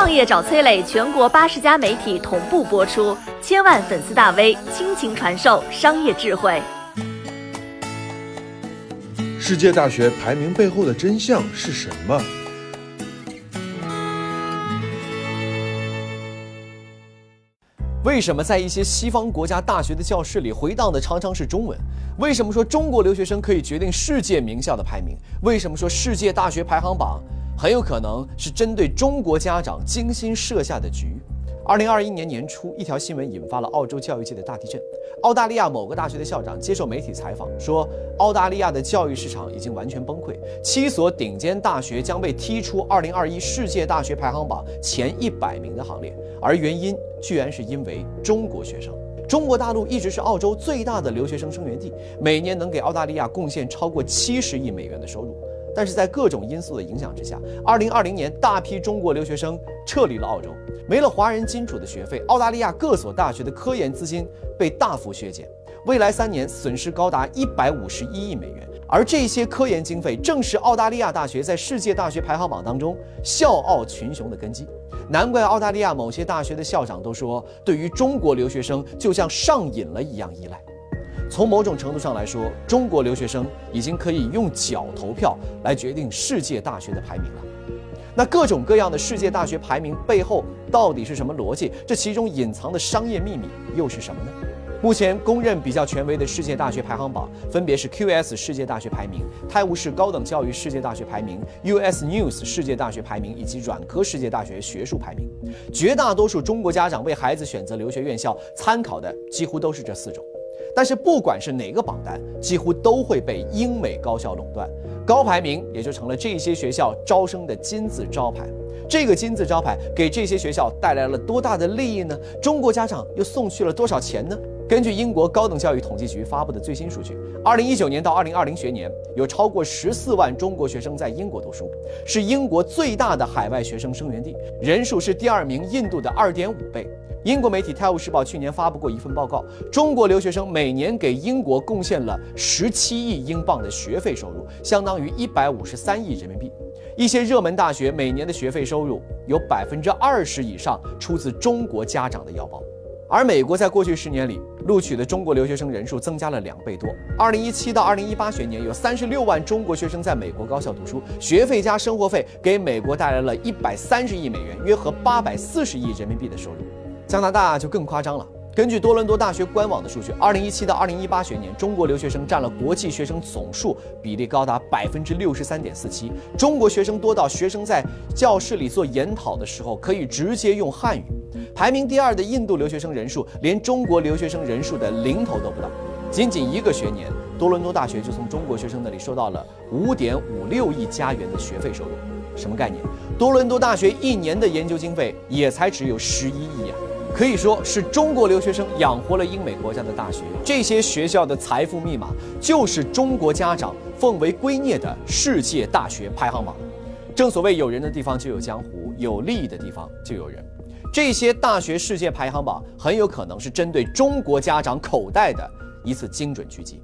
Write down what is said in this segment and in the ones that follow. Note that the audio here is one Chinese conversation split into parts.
创业找崔磊，全国八十家媒体同步播出，千万粉丝大 V 倾情传授商业智慧。世界大学排名背后的真相是什么？为什么在一些西方国家大学的教室里回荡的常常是中文？为什么说中国留学生可以决定世界名校的排名？为什么说世界大学排行榜很有可能是针对中国家长精心设下的局？二零二一年年初，一条新闻引发了澳洲教育界的大地震。澳大利亚某个大学的校长接受媒体采访说，澳大利亚的教育市场已经完全崩溃，七所顶尖大学将被踢出二零二一世界大学排行榜前一百名的行列，而原因居然是因为中国学生。中国大陆一直是澳洲最大的留学生生源地，每年能给澳大利亚贡献超过七十亿美元的收入。但是在各种因素的影响之下，二零二零年大批中国留学生撤离了澳洲，没了华人金主的学费，澳大利亚各所大学的科研资金被大幅削减，未来三年损失高达一百五十一亿美元。而这些科研经费正是澳大利亚大学在世界大学排行榜当中笑傲群雄的根基。难怪澳大利亚某些大学的校长都说，对于中国留学生就像上瘾了一样依赖。从某种程度上来说，中国留学生已经可以用脚投票来决定世界大学的排名了。那各种各样的世界大学排名背后到底是什么逻辑？这其中隐藏的商业秘密又是什么呢？目前公认比较权威的世界大学排行榜分别是 QS 世界大学排名、泰晤士高等教育世界大学排名、US News 世界大学排名以及软科世界大学学术排名。绝大多数中国家长为孩子选择留学院校参考的几乎都是这四种。但是不管是哪个榜单，几乎都会被英美高校垄断，高排名也就成了这些学校招生的金字招牌。这个金字招牌给这些学校带来了多大的利益呢？中国家长又送去了多少钱呢？根据英国高等教育统计局发布的最新数据，二零一九年到二零二零学年，有超过十四万中国学生在英国读书，是英国最大的海外学生生源地，人数是第二名印度的二点五倍。英国媒体《泰晤士报》去年发布过一份报告，中国留学生每年给英国贡献了十七亿英镑的学费收入，相当于一百五十三亿人民币。一些热门大学每年的学费收入有百分之二十以上出自中国家长的腰包。而美国在过去十年里录取的中国留学生人数增加了两倍多。二零一七到二零一八学年，有三十六万中国学生在美国高校读书，学费加生活费给美国带来了一百三十亿美元，约合八百四十亿人民币的收入。加拿大就更夸张了。根据多伦多大学官网的数据，二零一七到二零一八学年，中国留学生占了国际学生总数比例高达百分之六十三点四七。中国学生多到学生在教室里做研讨的时候可以直接用汉语。排名第二的印度留学生人数连中国留学生人数的零头都不到。仅仅一个学年，多伦多大学就从中国学生那里收到了五点五六亿加元的学费收入。什么概念？多伦多大学一年的研究经费也才只有十一亿啊！可以说是中国留学生养活了英美国家的大学，这些学校的财富密码就是中国家长奉为圭臬的世界大学排行榜。正所谓有人的地方就有江湖，有利益的地方就有人。这些大学世界排行榜很有可能是针对中国家长口袋的一次精准狙击。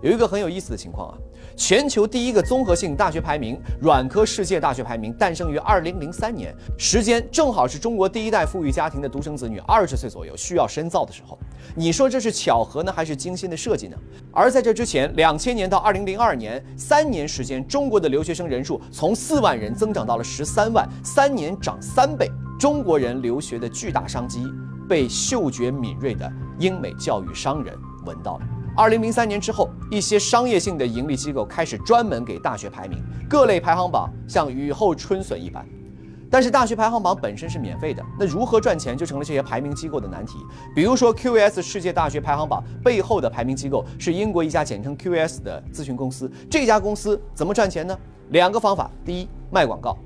有一个很有意思的情况啊，全球第一个综合性大学排名——软科世界大学排名，诞生于二零零三年，时间正好是中国第一代富裕家庭的独生子女二十岁左右需要深造的时候。你说这是巧合呢，还是精心的设计呢？而在这之前，两千年到二零零二年三年时间，中国的留学生人数从四万人增长到了十三万，三年涨三倍。中国人留学的巨大商机被嗅觉敏锐的英美教育商人闻到了。二零零三年之后，一些商业性的盈利机构开始专门给大学排名，各类排行榜像雨后春笋一般。但是大学排行榜本身是免费的，那如何赚钱就成了这些排名机构的难题。比如说，QS 世界大学排行榜背后的排名机构是英国一家简称 QS 的咨询公司，这家公司怎么赚钱呢？两个方法，第一，卖广告。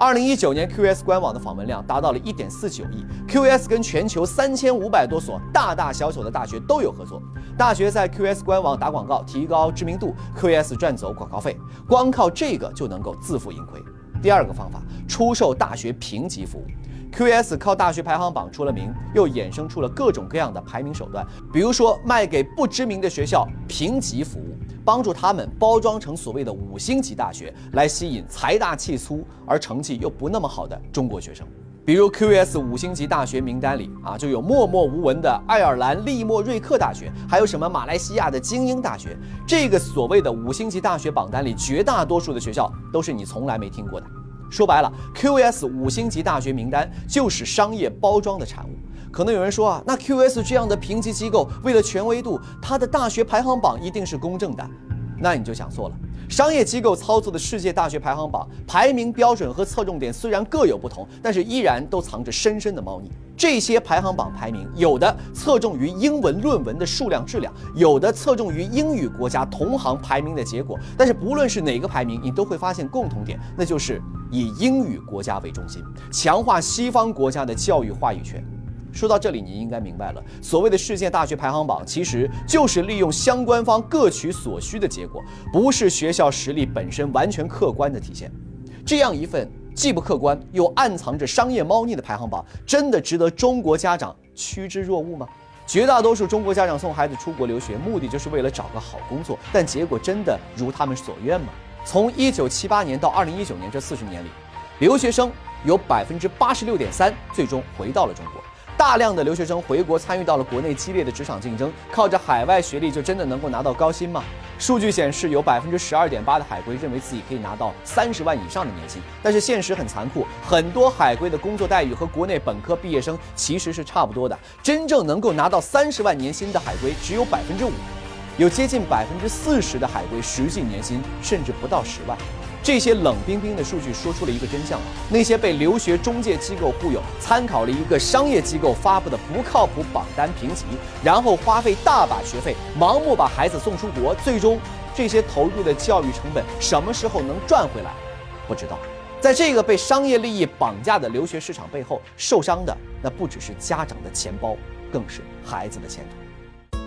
二零一九年，QS 官网的访问量达到了一点四九亿。QS 跟全球三千五百多所大大小小的大学都有合作，大学在 QS 官网打广告，提高知名度，QS 赚走广告费，光靠这个就能够自负盈亏。第二个方法，出售大学评级服务。QS 靠大学排行榜出了名，又衍生出了各种各样的排名手段，比如说卖给不知名的学校评级服务。帮助他们包装成所谓的五星级大学，来吸引财大气粗而成绩又不那么好的中国学生。比如 QS 五星级大学名单里啊，就有默默无闻的爱尔兰利莫瑞克大学，还有什么马来西亚的精英大学。这个所谓的五星级大学榜单里，绝大多数的学校都是你从来没听过的。说白了，QS 五星级大学名单就是商业包装的产物。可能有人说啊，那 QS 这样的评级机构为了权威度，它的大学排行榜一定是公正的。那你就想错了。商业机构操作的世界大学排行榜排名标准和侧重点虽然各有不同，但是依然都藏着深深的猫腻。这些排行榜排名，有的侧重于英文论文的数量质量，有的侧重于英语国家同行排名的结果。但是不论是哪个排名，你都会发现共同点，那就是以英语国家为中心，强化西方国家的教育话语权。说到这里，你应该明白了，所谓的世界大学排行榜，其实就是利用相关方各取所需的结果，不是学校实力本身完全客观的体现。这样一份既不客观又暗藏着商业猫腻的排行榜，真的值得中国家长趋之若鹜吗？绝大多数中国家长送孩子出国留学，目的就是为了找个好工作，但结果真的如他们所愿吗？从一九七八年到二零一九年这四十年里，留学生有百分之八十六点三最终回到了中国。大量的留学生回国，参与到了国内激烈的职场竞争。靠着海外学历就真的能够拿到高薪吗？数据显示，有百分之十二点八的海归认为自己可以拿到三十万以上的年薪。但是现实很残酷，很多海归的工作待遇和国内本科毕业生其实是差不多的。真正能够拿到三十万年薪的海归只有百分之五，有接近百分之四十的海归实际年薪甚至不到十万。这些冷冰冰的数据说出了一个真相：那些被留学中介机构忽悠，参考了一个商业机构发布的不靠谱榜单评级，然后花费大把学费，盲目把孩子送出国，最终这些投入的教育成本什么时候能赚回来？不知道。在这个被商业利益绑架的留学市场背后，受伤的那不只是家长的钱包，更是孩子的前途。